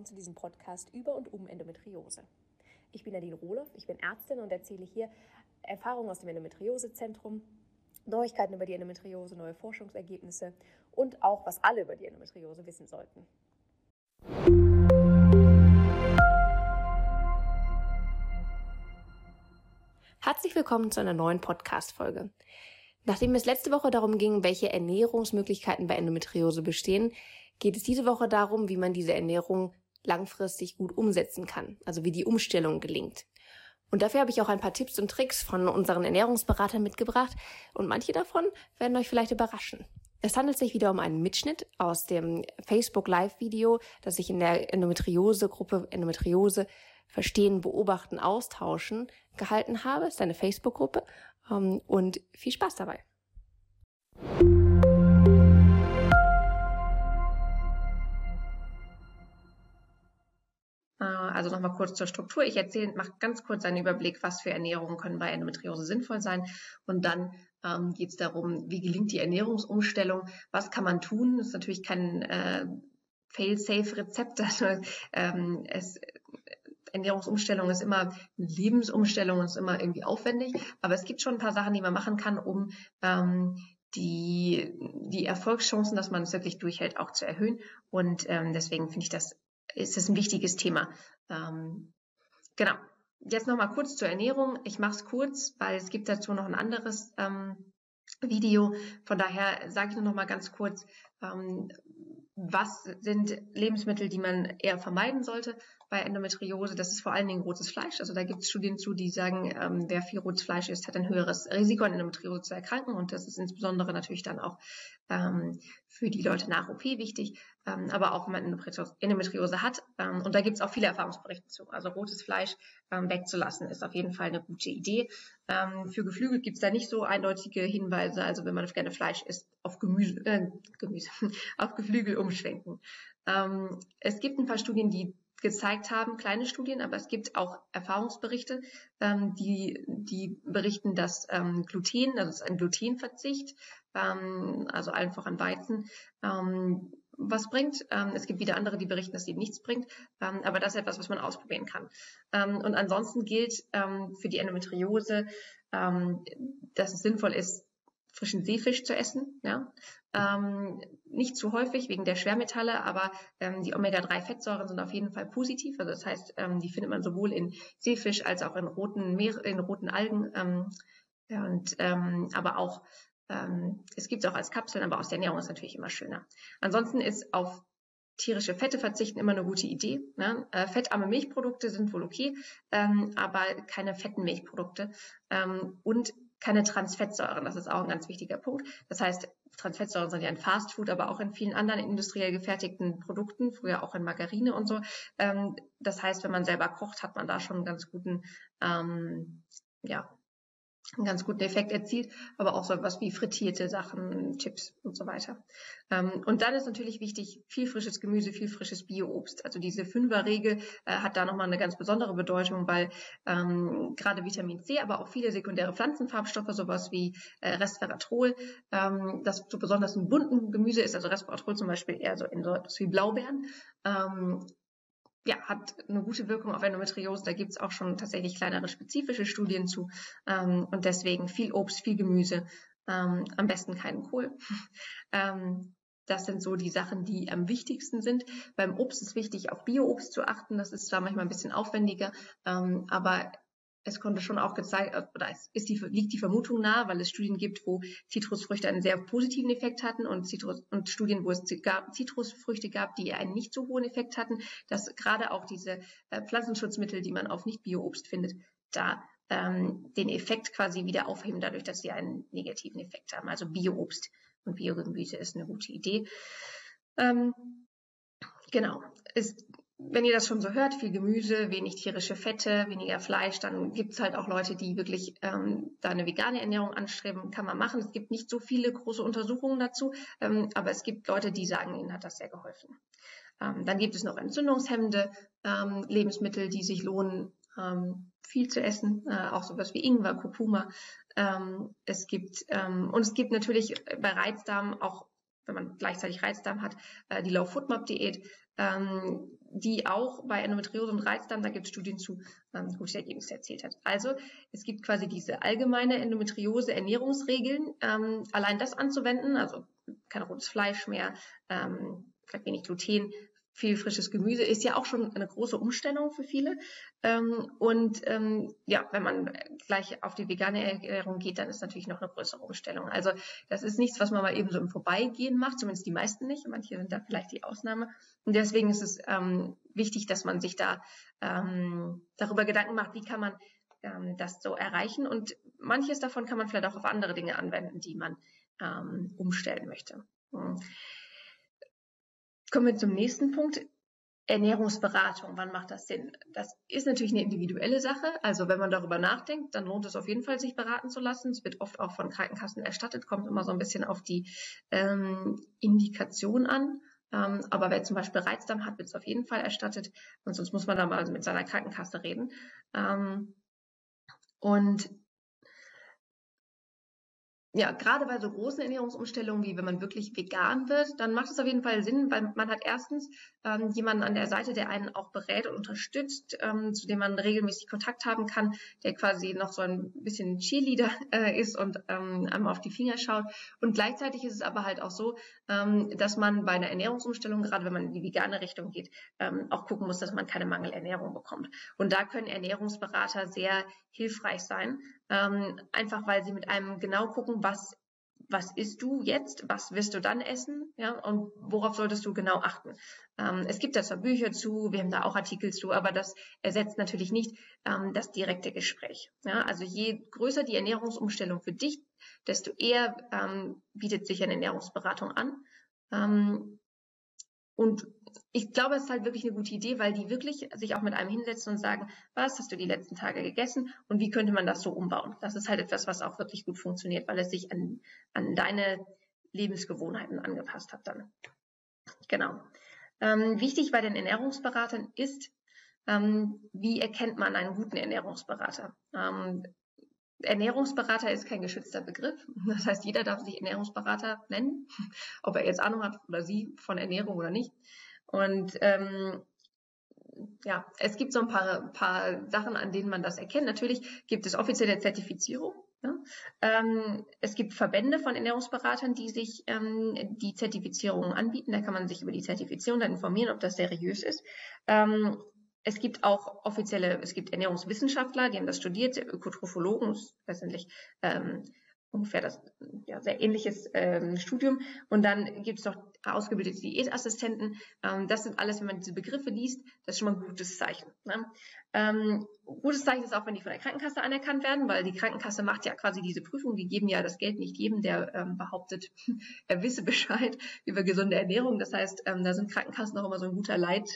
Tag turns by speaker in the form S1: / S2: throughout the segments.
S1: willkommen zu diesem Podcast über und um Endometriose. Ich bin Nadine Rohloff, ich bin Ärztin und erzähle hier Erfahrungen aus dem Endometriosezentrum, Neuigkeiten über die Endometriose, neue Forschungsergebnisse und auch, was alle über die Endometriose wissen sollten. Herzlich willkommen zu einer neuen Podcast-Folge. Nachdem es letzte Woche darum ging, welche Ernährungsmöglichkeiten bei Endometriose bestehen, geht es diese Woche darum, wie man diese Ernährung langfristig gut umsetzen kann, also wie die Umstellung gelingt. Und dafür habe ich auch ein paar Tipps und Tricks von unseren Ernährungsberatern mitgebracht und manche davon werden euch vielleicht überraschen. Es handelt sich wieder um einen Mitschnitt aus dem Facebook Live Video, das ich in der Endometriose Gruppe Endometriose verstehen, beobachten, austauschen gehalten habe. Es ist eine Facebook Gruppe ähm, und viel Spaß dabei.
S2: Also nochmal kurz zur Struktur. Ich erzähle, mache ganz kurz einen Überblick, was für Ernährungen können bei Endometriose sinnvoll sein. Und dann ähm, geht es darum, wie gelingt die Ernährungsumstellung, was kann man tun. Das ist natürlich kein äh, Fail-Safe-Rezept. Also, ähm, es, Ernährungsumstellung ist immer eine Lebensumstellung ist immer irgendwie aufwendig. Aber es gibt schon ein paar Sachen, die man machen kann, um ähm, die, die Erfolgschancen, dass man es wirklich durchhält, auch zu erhöhen. Und ähm, deswegen finde ich das ist das ein wichtiges Thema. Ähm, genau. Jetzt noch mal kurz zur Ernährung. Ich mache es kurz, weil es gibt dazu noch ein anderes ähm, Video. Von daher sage ich nur noch mal ganz kurz, ähm, was sind Lebensmittel, die man eher vermeiden sollte bei Endometriose? Das ist vor allen Dingen rotes Fleisch. Also da gibt es Studien zu, die sagen, ähm, wer viel rotes Fleisch isst, hat ein höheres Risiko an Endometriose zu erkranken. Und das ist insbesondere natürlich dann auch ähm, für die Leute nach OP wichtig ähm, aber auch wenn man Endometriose hat. Ähm, und da gibt es auch viele Erfahrungsberichte zu. Also rotes Fleisch ähm, wegzulassen ist auf jeden Fall eine gute Idee. Ähm, für Geflügel gibt es da nicht so eindeutige Hinweise. Also wenn man gerne Fleisch isst, auf Gemüse, äh, Gemüse auf Geflügel umschwenken. Ähm, es gibt ein paar Studien, die gezeigt haben, kleine Studien, aber es gibt auch Erfahrungsberichte, ähm, die, die berichten, dass ähm, Gluten, also ein Glutenverzicht, ähm, also einfach an Weizen, ähm, was bringt. Ähm, es gibt wieder andere, die berichten, dass sie nichts bringt. Ähm, aber das ist etwas, was man ausprobieren kann. Ähm, und ansonsten gilt ähm, für die Endometriose, ähm, dass es sinnvoll ist, frischen Seefisch zu essen. Ja? Ähm, nicht zu häufig wegen der Schwermetalle, aber die Omega-3-Fettsäuren sind auf jeden Fall positiv. Also das heißt, die findet man sowohl in Seefisch als auch in roten, Meer, in roten Algen. und aber auch ähm, es gibt es auch als Kapseln, aber aus der Ernährung ist natürlich immer schöner. Ansonsten ist auf tierische Fette verzichten immer eine gute Idee. Ne? Äh, fettarme Milchprodukte sind wohl okay, ähm, aber keine fetten Milchprodukte ähm, und keine Transfettsäuren. Das ist auch ein ganz wichtiger Punkt. Das heißt, Transfettsäuren sind ja in Fastfood, aber auch in vielen anderen industriell gefertigten Produkten, früher auch in Margarine und so. Ähm, das heißt, wenn man selber kocht, hat man da schon einen ganz guten ähm, ja, einen ganz guten Effekt erzielt, aber auch so was wie frittierte Sachen, Chips und so weiter. Ähm, und dann ist natürlich wichtig, viel frisches Gemüse, viel frisches Bioobst. Also diese Fünferregel äh, hat da nochmal eine ganz besondere Bedeutung, weil ähm, gerade Vitamin C, aber auch viele sekundäre Pflanzenfarbstoffe, sowas wie äh, Resveratrol, ähm, das so besonders in bunten Gemüse ist, also Resveratrol zum Beispiel eher so in so etwas wie Blaubeeren, ähm, ja, hat eine gute Wirkung auf Endometriose. Da gibt es auch schon tatsächlich kleinere spezifische Studien zu. Ähm, und deswegen viel Obst, viel Gemüse, ähm, am besten keinen Kohl. ähm, das sind so die Sachen, die am wichtigsten sind. Beim Obst ist wichtig, auf Bio-Obst zu achten. Das ist zwar manchmal ein bisschen aufwendiger, ähm, aber es konnte schon auch gezeigt, äh, oder es ist die, liegt die Vermutung nahe, weil es Studien gibt, wo Zitrusfrüchte einen sehr positiven Effekt hatten und, Zitrus, und Studien, wo es Zitrusfrüchte gab, die einen nicht so hohen Effekt hatten, dass gerade auch diese äh, Pflanzenschutzmittel, die man auf Nicht-Bio-Obst findet, da ähm, den Effekt quasi wieder aufheben, dadurch, dass sie einen negativen Effekt haben. Also Bio-Obst und Biogemüse ist eine gute Idee. Ähm, genau. Es wenn ihr das schon so hört, viel Gemüse, wenig tierische Fette, weniger Fleisch, dann gibt es halt auch Leute, die wirklich ähm, da eine vegane Ernährung anstreben, kann man machen. Es gibt nicht so viele große Untersuchungen dazu, ähm, aber es gibt Leute, die sagen, ihnen hat das sehr geholfen. Ähm, dann gibt es noch entzündungshemmende ähm, Lebensmittel, die sich lohnen, ähm, viel zu essen, äh, auch sowas wie Ingwer, Kurkuma. Ähm, es gibt und es gibt natürlich bei Reizdarm auch wenn man gleichzeitig Reizdarm hat, äh, die Low Food Map Diät. Ähm, die auch bei Endometriose und Reizdarm, da gibt es Studien zu, ähm, gute Ergebnisse erzielt hat. Also es gibt quasi diese allgemeine Endometriose-Ernährungsregeln. Ähm, allein das anzuwenden, also kein rotes Fleisch mehr, ähm, vielleicht wenig Gluten, viel frisches Gemüse ist ja auch schon eine große Umstellung für viele. Ähm, und ähm, ja, wenn man gleich auf die vegane Ernährung geht, dann ist natürlich noch eine größere Umstellung. Also das ist nichts, was man mal eben so im Vorbeigehen macht, zumindest die meisten nicht. Manche sind da vielleicht die Ausnahme. Und deswegen ist es ähm, wichtig, dass man sich da darüber Gedanken macht, wie kann man das so erreichen. Und manches davon kann man vielleicht auch auf andere Dinge anwenden, die man umstellen möchte. Mhm. Kommen wir zum nächsten Punkt. Ernährungsberatung, wann macht das Sinn? Das ist natürlich eine individuelle Sache. Also wenn man darüber nachdenkt, dann lohnt es auf jeden Fall, sich beraten zu lassen. Es wird oft auch von Krankenkassen erstattet, kommt immer so ein bisschen auf die ähm, Indikation an. Ähm, aber wer zum Beispiel Reizdarm hat, wird es auf jeden Fall erstattet. Und sonst muss man da mal mit seiner Krankenkasse reden. Ähm, und ja, gerade bei so großen Ernährungsumstellungen, wie wenn man wirklich vegan wird, dann macht es auf jeden Fall Sinn, weil man hat erstens ähm, jemanden an der Seite, der einen auch berät und unterstützt, ähm, zu dem man regelmäßig Kontakt haben kann, der quasi noch so ein bisschen Cheerleader äh, ist und ähm, einem auf die Finger schaut. Und gleichzeitig ist es aber halt auch so, ähm, dass man bei einer Ernährungsumstellung, gerade wenn man in die vegane Richtung geht, ähm, auch gucken muss, dass man keine Mangelernährung bekommt. Und da können Ernährungsberater sehr hilfreich sein, ähm, einfach weil sie mit einem genau gucken, was was isst du jetzt, was wirst du dann essen, ja, und worauf solltest du genau achten. Ähm, es gibt da zwar Bücher zu, wir haben da auch Artikel zu, aber das ersetzt natürlich nicht ähm, das direkte Gespräch. Ja. Also je größer die Ernährungsumstellung für dich, desto eher ähm, bietet sich eine Ernährungsberatung an. Ähm, und ich glaube, es ist halt wirklich eine gute Idee, weil die wirklich sich auch mit einem hinsetzen und sagen, was hast du die letzten Tage gegessen und wie könnte man das so umbauen? Das ist halt etwas, was auch wirklich gut funktioniert, weil es sich an, an deine Lebensgewohnheiten angepasst hat dann. Genau. Ähm, wichtig bei den Ernährungsberatern ist, ähm, wie erkennt man einen guten Ernährungsberater? Ähm, Ernährungsberater ist kein geschützter Begriff. Das heißt, jeder darf sich Ernährungsberater nennen, ob er jetzt Ahnung hat oder sie von Ernährung oder nicht. Und ähm, ja, es gibt so ein paar, paar Sachen, an denen man das erkennt. Natürlich gibt es offizielle Zertifizierung. Ja? Ähm, es gibt Verbände von Ernährungsberatern, die sich ähm, die Zertifizierung anbieten. Da kann man sich über die Zertifizierung dann informieren, ob das seriös ist. Ähm, es gibt auch offizielle, es gibt Ernährungswissenschaftler, die haben das studiert, Ökotrophologen, letztendlich ähm, ungefähr das ja, sehr ähnliches ähm, Studium. Und dann gibt es noch ausgebildete Diätassistenten. Ähm, das sind alles, wenn man diese Begriffe liest, das ist schon mal ein gutes Zeichen. Ne? Ähm, gutes Zeichen ist auch, wenn die von der Krankenkasse anerkannt werden, weil die Krankenkasse macht ja quasi diese Prüfung. Die geben ja das Geld nicht jedem, der ähm, behauptet, er wisse Bescheid über gesunde Ernährung. Das heißt, ähm, da sind Krankenkassen auch immer so ein guter Leit,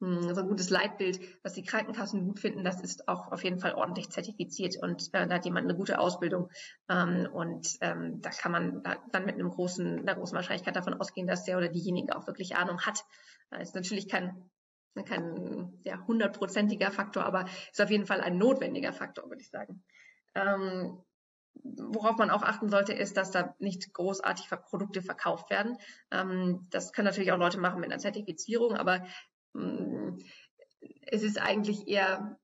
S2: so ein gutes Leitbild, was die Krankenkassen gut finden, das ist auch auf jeden Fall ordentlich zertifiziert und äh, da hat jemand eine gute Ausbildung ähm, und ähm, da kann man da, dann mit einem großen, einer großen Wahrscheinlichkeit davon ausgehen, dass der oder diejenige auch wirklich Ahnung hat. Das ist natürlich kein kein ja, hundertprozentiger Faktor, aber ist auf jeden Fall ein notwendiger Faktor, würde ich sagen. Ähm, worauf man auch achten sollte, ist, dass da nicht großartig Produkte verkauft werden. Ähm, das können natürlich auch Leute machen mit einer Zertifizierung, aber hm, es ist eigentlich eher,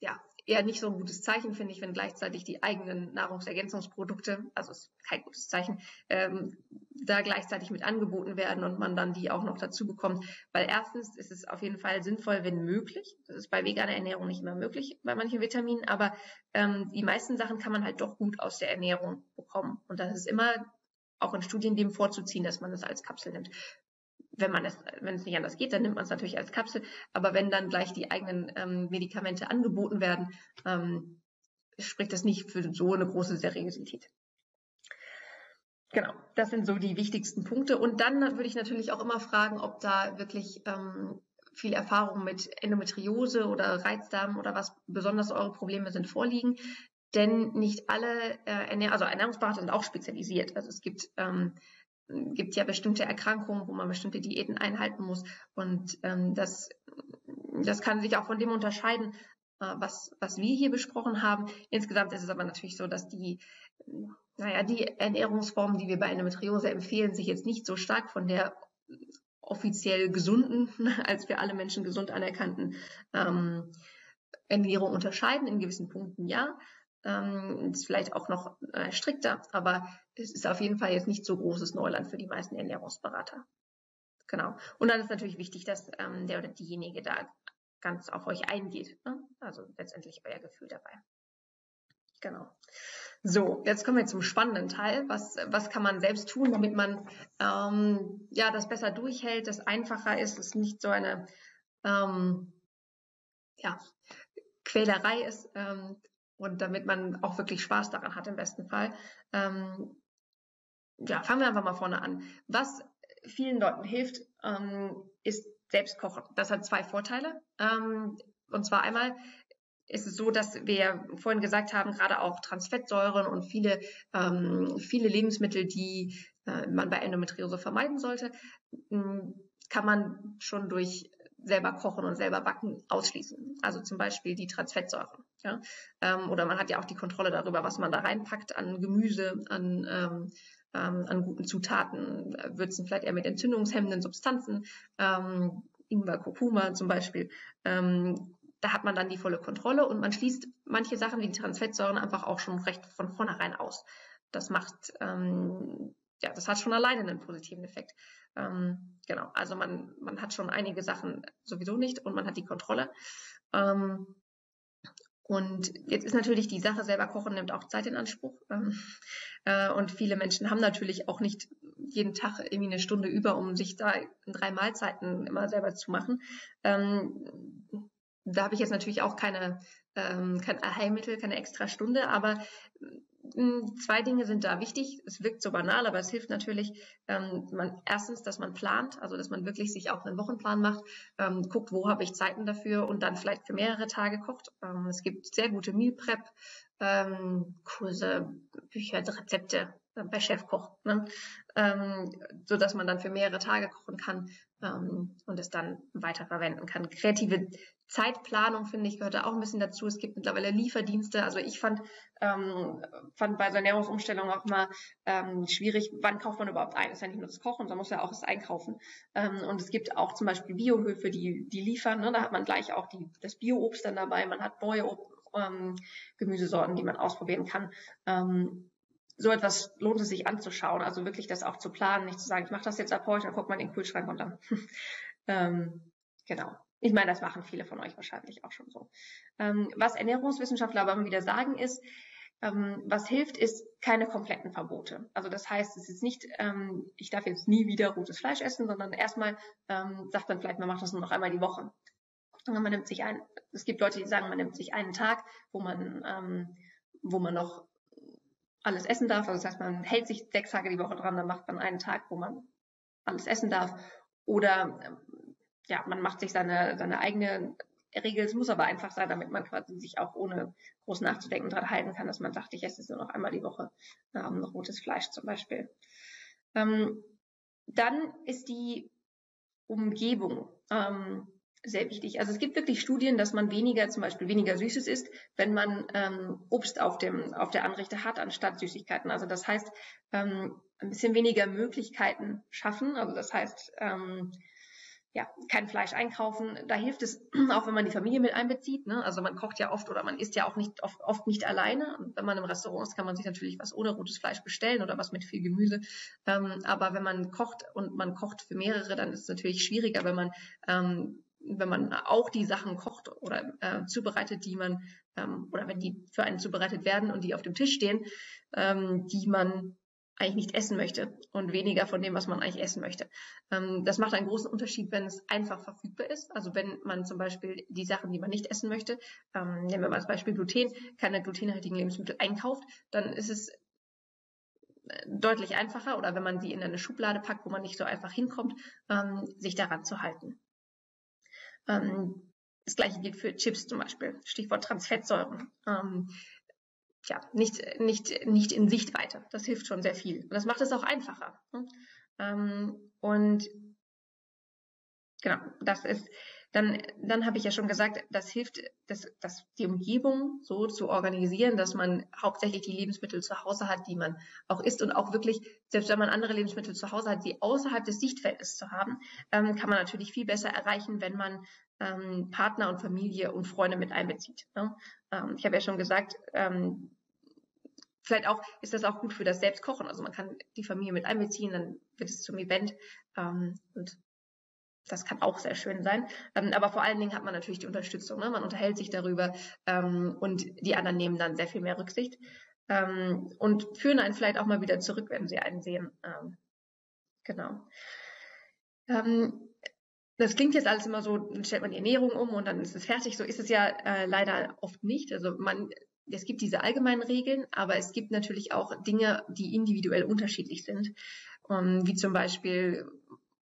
S2: ja, eher nicht so ein gutes Zeichen, finde ich, wenn gleichzeitig die eigenen Nahrungsergänzungsprodukte, also ist kein gutes Zeichen, ähm, da gleichzeitig mit angeboten werden und man dann die auch noch dazu bekommt. Weil erstens ist es auf jeden Fall sinnvoll, wenn möglich. Das ist bei veganer Ernährung nicht immer möglich, bei manchen Vitaminen, aber ähm, die meisten Sachen kann man halt doch gut aus der Ernährung bekommen. Und das ist immer auch in Studien dem vorzuziehen, dass man das als Kapsel nimmt wenn man es, wenn es nicht anders geht, dann nimmt man es natürlich als Kapsel. Aber wenn dann gleich die eigenen ähm, Medikamente angeboten werden, ähm, spricht das nicht für so eine große Seriosität. Genau, das sind so die wichtigsten Punkte. Und dann würde ich natürlich auch immer fragen, ob da wirklich ähm, viel Erfahrung mit Endometriose oder Reizdarm oder was besonders eure Probleme sind vorliegen. Denn nicht alle, äh, Ernähr also Ernährungsberater sind auch spezialisiert. Also es gibt ähm, gibt ja bestimmte Erkrankungen, wo man bestimmte Diäten einhalten muss. Und ähm, das, das kann sich auch von dem unterscheiden, äh, was, was wir hier besprochen haben. Insgesamt ist es aber natürlich so, dass die, naja, die Ernährungsformen, die wir bei Endometriose empfehlen, sich jetzt nicht so stark von der offiziell gesunden, als für alle Menschen gesund anerkannten ähm, Ernährung unterscheiden. In gewissen Punkten ja. Ähm, ist vielleicht auch noch äh, strikter, aber es ist auf jeden Fall jetzt nicht so großes Neuland für die meisten Ernährungsberater. Genau. Und dann ist natürlich wichtig, dass ähm, der oder diejenige da ganz auf euch eingeht. Ne? Also letztendlich euer Gefühl dabei. Genau. So, jetzt kommen wir zum spannenden Teil. Was, was kann man selbst tun, damit man ähm, ja das besser durchhält, das einfacher ist, es nicht so eine ähm, ja, Quälerei ist ähm, und damit man auch wirklich Spaß daran hat im besten Fall. Ähm, ja, fangen wir einfach mal vorne an. Was vielen Leuten hilft, ähm, ist Selbstkochen. Das hat zwei Vorteile. Ähm, und zwar einmal ist es so, dass wir vorhin gesagt haben, gerade auch Transfettsäuren und viele, ähm, viele Lebensmittel, die äh, man bei Endometriose vermeiden sollte, kann man schon durch selber kochen und selber backen ausschließen. Also zum Beispiel die Transfettsäuren. Ja? Ähm, oder man hat ja auch die Kontrolle darüber, was man da reinpackt an Gemüse, an ähm, ähm, an guten Zutaten, würzen vielleicht eher mit entzündungshemmenden Substanzen, ähm, Ingwer, Kurkuma zum Beispiel. Ähm, da hat man dann die volle Kontrolle und man schließt manche Sachen wie die Transfettsäuren einfach auch schon recht von vornherein aus. Das macht, ähm, ja, das hat schon alleine einen positiven Effekt. Ähm, genau, also man, man hat schon einige Sachen sowieso nicht und man hat die Kontrolle. Ähm, und jetzt ist natürlich die Sache selber kochen nimmt auch Zeit in Anspruch. Ähm, äh, und viele Menschen haben natürlich auch nicht jeden Tag irgendwie eine Stunde über, um sich da drei Mahlzeiten immer selber zu machen. Ähm, da habe ich jetzt natürlich auch keine, ähm, kein Heilmittel, keine extra Stunde, aber zwei Dinge sind da wichtig. Es wirkt so banal, aber es hilft natürlich, ähm, man, erstens, dass man plant, also dass man wirklich sich auch einen Wochenplan macht, ähm, guckt, wo habe ich Zeiten dafür und dann vielleicht für mehrere Tage kocht. Ähm, es gibt sehr gute Meal Prep ähm, Kurse, Bücher, Rezepte äh, bei Chefkoch, ne? ähm, so dass man dann für mehrere Tage kochen kann ähm, und es dann weiter verwenden kann. Kreative Zeitplanung, finde ich, gehört da auch ein bisschen dazu. Es gibt mittlerweile Lieferdienste. Also ich fand, ähm, fand bei so Ernährungsumstellung auch mal ähm, schwierig, wann kauft man überhaupt ein? Das ist ja nicht nur das Kochen, sondern muss ja auch das Einkaufen. Ähm, und es gibt auch zum Beispiel Biohöfe, die, die liefern. Ne? Da hat man gleich auch die, das Bioobst dann dabei. Man hat neue ähm, Gemüsesorten, die man ausprobieren kann. Ähm, so etwas lohnt es sich anzuschauen. Also wirklich das auch zu planen, nicht zu sagen, ich mache das jetzt ab heute, dann guckt man in den Kühlschrank und dann. ähm, genau. Ich meine, das machen viele von euch wahrscheinlich auch schon so. Ähm, was Ernährungswissenschaftler aber immer wieder sagen ist, ähm, was hilft, ist keine kompletten Verbote. Also das heißt, es ist nicht, ähm, ich darf jetzt nie wieder rotes Fleisch essen, sondern erstmal ähm, sagt man vielleicht, man macht das nur noch einmal die Woche. Und man nimmt sich ein, es gibt Leute, die sagen, man nimmt sich einen Tag, wo man, ähm, wo man noch alles essen darf. Also das heißt, man hält sich sechs Tage die Woche dran, dann macht man einen Tag, wo man alles essen darf. Oder ja, man macht sich seine, seine eigene Regel. Es muss aber einfach sein, damit man quasi sich auch ohne groß nachzudenken daran halten kann, dass man sagt, ich esse nur noch einmal die Woche ähm, rotes Fleisch zum Beispiel. Ähm, dann ist die Umgebung ähm, sehr wichtig. Also es gibt wirklich Studien, dass man weniger, zum Beispiel weniger Süßes isst, wenn man ähm, Obst auf dem auf der Anrichte hat anstatt Süßigkeiten. Also das heißt ähm, ein bisschen weniger Möglichkeiten schaffen. Also das heißt ähm, ja, kein Fleisch einkaufen. Da hilft es auch, wenn man die Familie mit einbezieht. Ne? Also man kocht ja oft oder man isst ja auch nicht oft, oft nicht alleine. Und wenn man im Restaurant ist, kann man sich natürlich was ohne rotes Fleisch bestellen oder was mit viel Gemüse. Ähm, aber wenn man kocht und man kocht für mehrere, dann ist es natürlich schwieriger, wenn man ähm, wenn man auch die Sachen kocht oder äh, zubereitet, die man ähm, oder wenn die für einen zubereitet werden und die auf dem Tisch stehen, ähm, die man eigentlich nicht essen möchte und weniger von dem, was man eigentlich essen möchte. Ähm, das macht einen großen Unterschied, wenn es einfach verfügbar ist. Also wenn man zum Beispiel die Sachen, die man nicht essen möchte, ähm, nehmen wir mal als Beispiel Gluten, keine glutenhaltigen Lebensmittel einkauft, dann ist es äh, deutlich einfacher oder wenn man sie in eine Schublade packt, wo man nicht so einfach hinkommt, ähm, sich daran zu halten. Ähm, das gleiche gilt für Chips zum Beispiel. Stichwort Transfettsäuren. Ja, nicht, nicht, nicht in Sichtweite. Das hilft schon sehr viel. Und das macht es auch einfacher. Ne? Ähm, und genau, das ist Dann, dann habe ich ja schon gesagt, das hilft, das, das, die Umgebung so zu organisieren, dass man hauptsächlich die Lebensmittel zu Hause hat, die man auch isst und auch wirklich, selbst wenn man andere Lebensmittel zu Hause hat, die außerhalb des Sichtfeldes zu haben, ähm, kann man natürlich viel besser erreichen, wenn man ähm, Partner und Familie und Freunde mit einbezieht. Ne? Ähm, ich habe ja schon gesagt, ähm, vielleicht auch ist das auch gut für das Selbstkochen. Also man kann die Familie mit einbeziehen, dann wird es zum Event ähm, und das kann auch sehr schön sein. Ähm, aber vor allen Dingen hat man natürlich die Unterstützung. Ne? Man unterhält sich darüber ähm, und die anderen nehmen dann sehr viel mehr Rücksicht ähm, und führen einen vielleicht auch mal wieder zurück, wenn sie einen sehen. Ähm, genau. Ähm, das klingt jetzt alles immer so, dann stellt man die Ernährung um und dann ist es fertig. So ist es ja äh, leider oft nicht. Also man es gibt diese allgemeinen Regeln, aber es gibt natürlich auch Dinge, die individuell unterschiedlich sind, wie zum Beispiel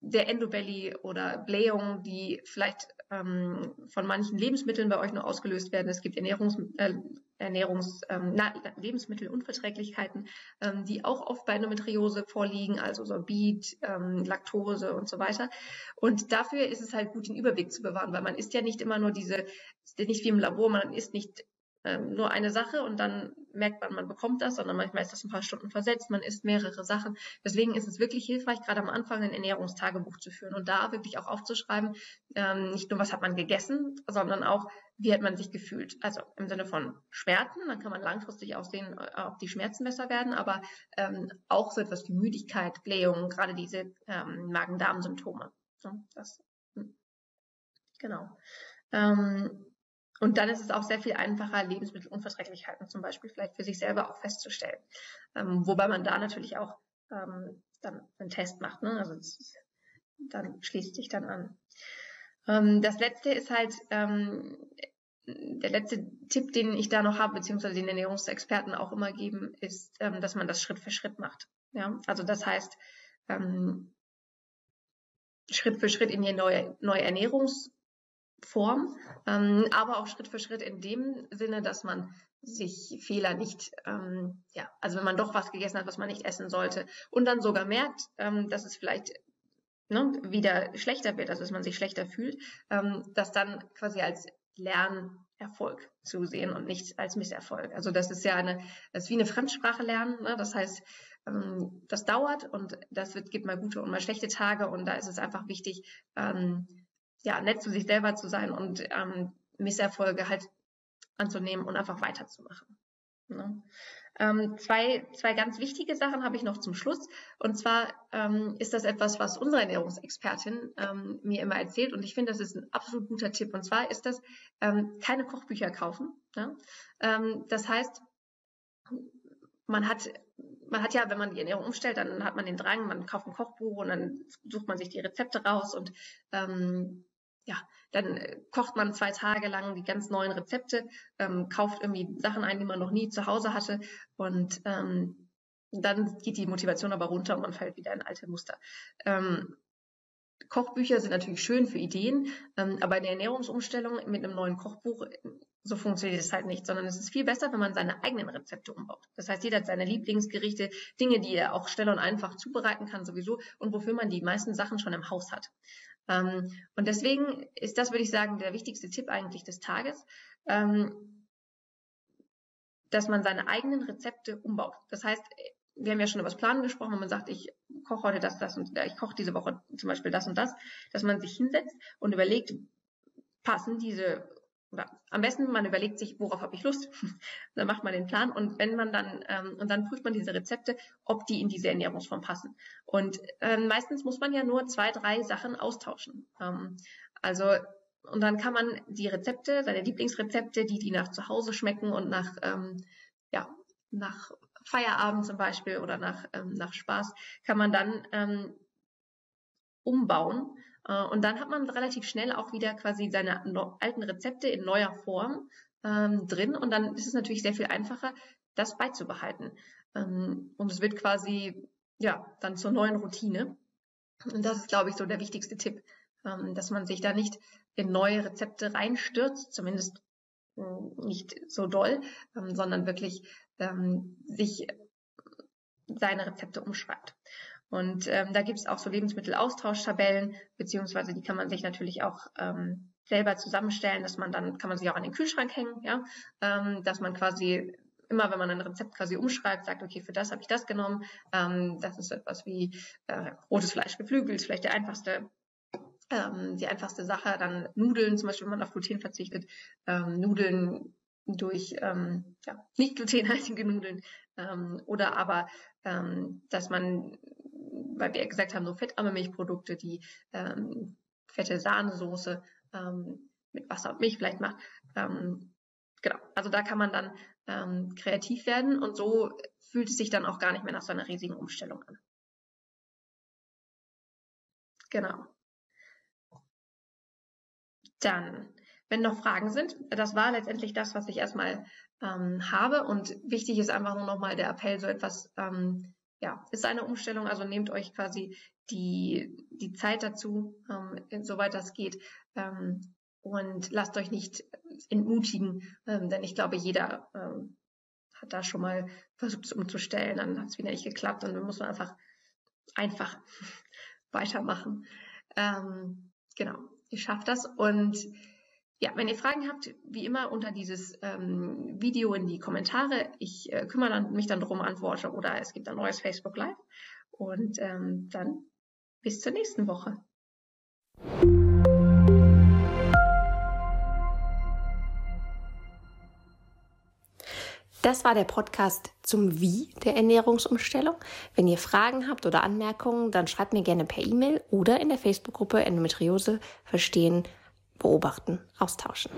S2: der Endobelly oder Blähung, die vielleicht ähm, von manchen Lebensmitteln bei euch nur ausgelöst werden. Es gibt Ernährungs, äh, Ernährungs ähm, Lebensmittelunverträglichkeiten, ähm, die auch oft bei Endometriose vorliegen, also Sorbit, ähm, Laktose und so weiter. Und dafür ist es halt gut, den Überblick zu bewahren, weil man isst ja nicht immer nur diese, nicht wie im Labor, man isst nicht ähm, nur eine Sache und dann merkt man, man bekommt das, sondern manchmal ist das ein paar Stunden versetzt, man isst mehrere Sachen. Deswegen ist es wirklich hilfreich, gerade am Anfang ein Ernährungstagebuch zu führen und da wirklich auch aufzuschreiben, ähm, nicht nur, was hat man gegessen, sondern auch, wie hat man sich gefühlt. Also im Sinne von Schmerzen, dann kann man langfristig auch sehen, äh, ob die Schmerzen besser werden, aber ähm, auch so etwas wie Müdigkeit, Blähungen, gerade diese ähm, Magen-Darm-Symptome. So, das, hm. genau. Ähm, und dann ist es auch sehr viel einfacher, Lebensmittelunverträglichkeiten zum Beispiel vielleicht für sich selber auch festzustellen. Ähm, wobei man da natürlich auch ähm, dann einen Test macht. Ne? Also ist, dann schließt sich dann an. Ähm, das letzte ist halt ähm, der letzte Tipp, den ich da noch habe, beziehungsweise den Ernährungsexperten auch immer geben, ist, ähm, dass man das Schritt für Schritt macht. Ja, also das heißt, ähm, Schritt für Schritt in die neue, neue Ernährungs Form, ähm, aber auch Schritt für Schritt in dem Sinne, dass man sich Fehler nicht, ähm, ja, also wenn man doch was gegessen hat, was man nicht essen sollte und dann sogar merkt, ähm, dass es vielleicht ne, wieder schlechter wird, also dass man sich schlechter fühlt, ähm, das dann quasi als Lernerfolg zu sehen und nicht als Misserfolg. Also das ist ja eine, das ist wie eine Fremdsprache lernen, ne? das heißt, ähm, das dauert und das wird, gibt mal gute und mal schlechte Tage und da ist es einfach wichtig, ähm, ja, nett zu sich selber zu sein und ähm, Misserfolge halt anzunehmen und einfach weiterzumachen. Ne? Ähm, zwei, zwei ganz wichtige Sachen habe ich noch zum Schluss. Und zwar ähm, ist das etwas, was unsere Ernährungsexpertin ähm, mir immer erzählt. Und ich finde, das ist ein absolut guter Tipp. Und zwar ist das ähm, keine Kochbücher kaufen. Ne? Ähm, das heißt, man hat man hat ja, wenn man die Ernährung umstellt, dann hat man den Drang, man kauft ein Kochbuch und dann sucht man sich die Rezepte raus und ähm, ja, dann äh, kocht man zwei Tage lang die ganz neuen Rezepte, ähm, kauft irgendwie Sachen ein, die man noch nie zu Hause hatte und ähm, dann geht die Motivation aber runter und man fällt wieder in alte Muster. Ähm, Kochbücher sind natürlich schön für Ideen, ähm, aber eine Ernährungsumstellung mit einem neuen Kochbuch, so funktioniert es halt nicht, sondern es ist viel besser, wenn man seine eigenen Rezepte umbaut. Das heißt, jeder hat seine Lieblingsgerichte, Dinge, die er auch schnell und einfach zubereiten kann sowieso und wofür man die meisten Sachen schon im Haus hat. Ähm, und deswegen ist das, würde ich sagen, der wichtigste Tipp eigentlich des Tages, ähm, dass man seine eigenen Rezepte umbaut. Das heißt, wir haben ja schon über das Planen gesprochen, wenn man sagt, ich koche heute das, das und ich koche diese Woche zum Beispiel das und das, dass man sich hinsetzt und überlegt, passen diese oder am besten man überlegt sich, worauf habe ich Lust, dann macht man den Plan und wenn man dann ähm, und dann prüft man diese Rezepte, ob die in diese Ernährungsform passen. Und ähm, meistens muss man ja nur zwei, drei Sachen austauschen. Ähm, also und dann kann man die Rezepte, seine Lieblingsrezepte, die die nach zu Hause schmecken und nach ähm, ja nach Feierabend zum Beispiel oder nach ähm, nach Spaß, kann man dann ähm, umbauen und dann hat man relativ schnell auch wieder quasi seine alten Rezepte in neuer Form ähm, drin und dann ist es natürlich sehr viel einfacher, das beizubehalten. Ähm, und es wird quasi ja dann zur neuen Routine. Und das ist, glaube ich, so der wichtigste Tipp, ähm, dass man sich da nicht in neue Rezepte reinstürzt, zumindest äh, nicht so doll, sondern wirklich sich seine Rezepte umschreibt. Und ähm, da gibt es auch so Lebensmittelaustauschtabellen, beziehungsweise die kann man sich natürlich auch ähm, selber zusammenstellen, dass man dann, kann man sich auch an den Kühlschrank hängen, ja, ähm, dass man quasi immer, wenn man ein Rezept quasi umschreibt, sagt, okay, für das habe ich das genommen, ähm, das ist etwas wie äh, rotes Fleisch geflügelt, vielleicht der einfachste ähm, die einfachste Sache, dann Nudeln, zum Beispiel, wenn man auf Gluten verzichtet, ähm, Nudeln durch ähm, ja, nicht glutenhaltige Nudeln ähm, oder aber, ähm, dass man, weil wir gesagt haben, so fettarme Milchprodukte, die ähm, fette Sahnesoße ähm, mit Wasser und Milch vielleicht macht. Ähm, genau, also da kann man dann ähm, kreativ werden und so fühlt es sich dann auch gar nicht mehr nach so einer riesigen Umstellung an. Genau. Dann, wenn noch Fragen sind, das war letztendlich das, was ich erstmal ähm, habe. Und wichtig ist einfach nur nochmal der Appell, so etwas, ähm, ja, ist eine Umstellung, also nehmt euch quasi die, die Zeit dazu, ähm, soweit das geht. Ähm, und lasst euch nicht entmutigen, ähm, denn ich glaube, jeder ähm, hat da schon mal versucht, es umzustellen, dann hat es wieder nicht geklappt und dann muss man einfach einfach weitermachen. Ähm, genau ihr schafft das. Und ja, wenn ihr Fragen habt, wie immer unter dieses ähm, Video in die Kommentare. Ich äh, kümmere dann, mich dann darum, antworte oder es gibt ein neues Facebook Live. Und ähm, dann bis zur nächsten Woche.
S1: Das war der Podcast zum Wie der Ernährungsumstellung. Wenn ihr Fragen habt oder Anmerkungen, dann schreibt mir gerne per E-Mail oder in der Facebook-Gruppe Endometriose verstehen, beobachten, austauschen.